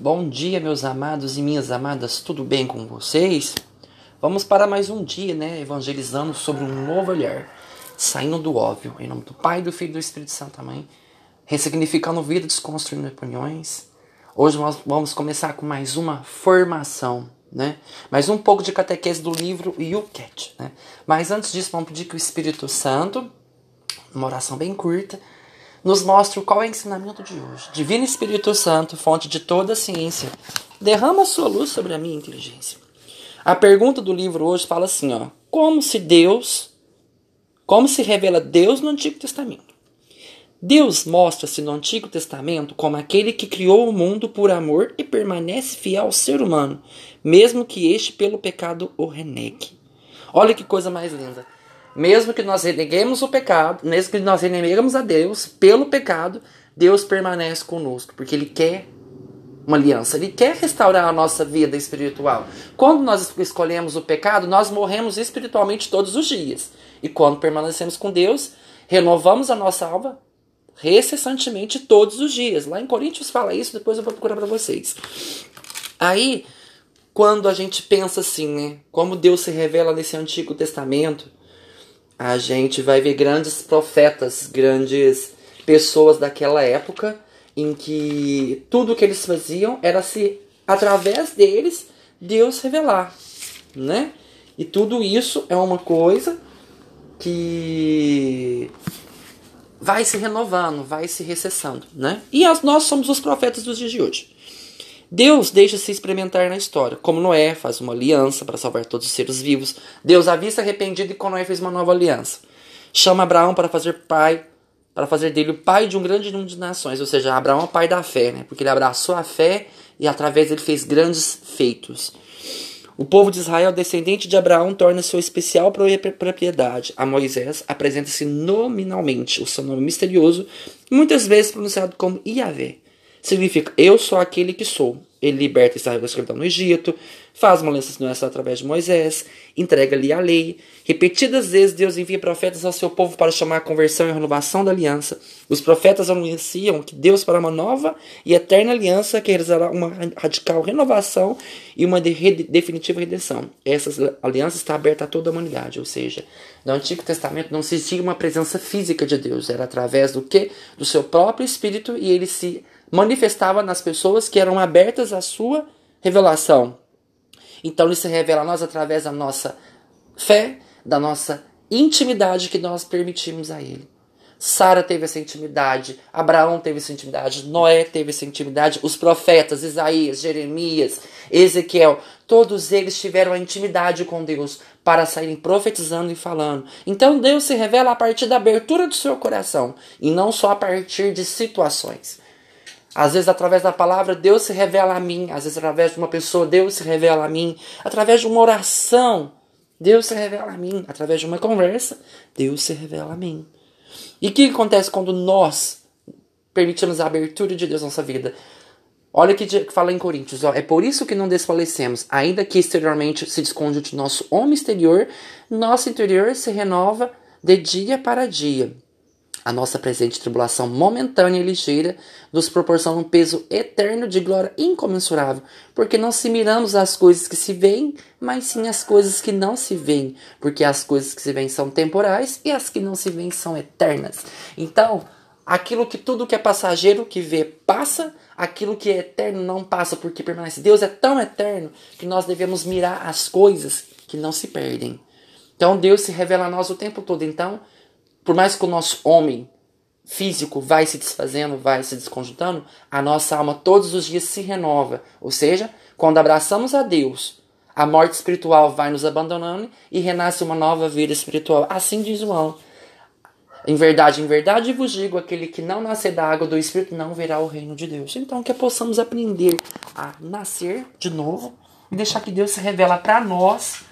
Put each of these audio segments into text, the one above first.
Bom dia, meus amados e minhas amadas, tudo bem com vocês? Vamos para mais um dia, né? Evangelizando sobre um novo olhar, saindo do óbvio, em nome do Pai, do Filho e do Espírito Santo, amém? Ressignificando vida, desconstruindo opiniões. Hoje nós vamos começar com mais uma formação, né? Mais um pouco de catequese do livro Yuket, né? Mas antes disso, vamos pedir que o Espírito Santo, uma oração bem curta, nos mostra qual é o ensinamento de hoje. Divino Espírito Santo, fonte de toda a ciência, derrama sua luz sobre a minha inteligência. A pergunta do livro hoje fala assim, ó: como se Deus, como se revela Deus no Antigo Testamento? Deus mostra-se no Antigo Testamento como aquele que criou o mundo por amor e permanece fiel ao ser humano, mesmo que este pelo pecado o renegue. Olha que coisa mais linda. Mesmo que nós reneguemos o pecado, mesmo que nós reneguemos a Deus pelo pecado, Deus permanece conosco, porque Ele quer uma aliança, Ele quer restaurar a nossa vida espiritual. Quando nós escolhemos o pecado, nós morremos espiritualmente todos os dias. E quando permanecemos com Deus, renovamos a nossa alma recessantemente todos os dias. Lá em Coríntios fala isso, depois eu vou procurar para vocês. Aí, quando a gente pensa assim, né? Como Deus se revela nesse Antigo Testamento, a gente vai ver grandes profetas, grandes pessoas daquela época em que tudo que eles faziam era se através deles Deus revelar, né? E tudo isso é uma coisa que vai se renovando, vai se recessando, né? E nós somos os profetas dos dias de hoje. Deus deixa-se experimentar na história, como Noé faz uma aliança para salvar todos os seres vivos. Deus avista arrependido e com Noé fez uma nova aliança. Chama Abraão para fazer pai, para fazer dele o pai de um grande número de nações, ou seja, Abraão é o pai da fé, né? Porque ele abraçou a fé e através dele fez grandes feitos. O povo de Israel, descendente de Abraão, torna-se sua especial propriedade. A Moisés apresenta-se nominalmente, o seu nome misterioso, muitas vezes pronunciado como Yahvé significa eu sou aquele que sou. Ele liberta Israel da escravidão no Egito, faz uma aliança através de Moisés, entrega-lhe a lei. Repetidas vezes Deus envia profetas ao seu povo para chamar a conversão e a renovação da aliança. Os profetas anunciam que Deus fará uma nova e eterna aliança que realizará uma radical renovação e uma de definitiva redenção. Essa aliança está aberta a toda a humanidade, ou seja, no Antigo Testamento não existia uma presença física de Deus, era através do que? Do seu próprio Espírito e ele se manifestava nas pessoas que eram abertas à sua revelação. Então ele se revela a nós através da nossa fé, da nossa intimidade que nós permitimos a ele. Sara teve essa intimidade, Abraão teve essa intimidade, Noé teve essa intimidade, os profetas, Isaías, Jeremias, Ezequiel, todos eles tiveram a intimidade com Deus para saírem profetizando e falando. Então Deus se revela a partir da abertura do seu coração e não só a partir de situações. Às vezes, através da palavra, Deus se revela a mim. Às vezes, através de uma pessoa, Deus se revela a mim. Através de uma oração, Deus se revela a mim. Através de uma conversa, Deus se revela a mim. E o que acontece quando nós permitimos a abertura de Deus na nossa vida? Olha o que fala em Coríntios, ó, é por isso que não desfalecemos, ainda que exteriormente se desconde de nosso homem exterior, nosso interior se renova de dia para dia. A nossa presente tribulação momentânea e ligeira nos proporciona um peso eterno de glória incomensurável, porque não se miramos às coisas que se veem, mas sim às coisas que não se veem, porque as coisas que se veem são temporais e as que não se veem são eternas. Então, aquilo que tudo que é passageiro que vê passa, aquilo que é eterno não passa, porque permanece. Deus é tão eterno que nós devemos mirar as coisas que não se perdem. Então Deus se revela a nós o tempo todo. Então, por mais que o nosso homem físico vai se desfazendo, vai se desconjuntando, a nossa alma todos os dias se renova. Ou seja, quando abraçamos a Deus, a morte espiritual vai nos abandonando e renasce uma nova vida espiritual. Assim diz João. Em verdade, em verdade vos digo: aquele que não nascer da água do Espírito não verá o reino de Deus. Então, que possamos aprender a nascer de novo e deixar que Deus se revela para nós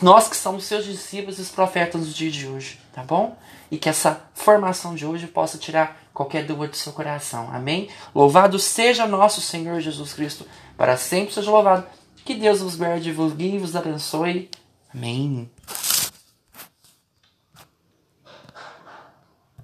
nós que somos seus discípulos e os profetas dos dias de hoje, tá bom? E que essa formação de hoje possa tirar qualquer dúvida do seu coração. Amém? Louvado seja nosso Senhor Jesus Cristo, para sempre seja louvado. Que Deus vos guarde, vos guie vos abençoe. Amém.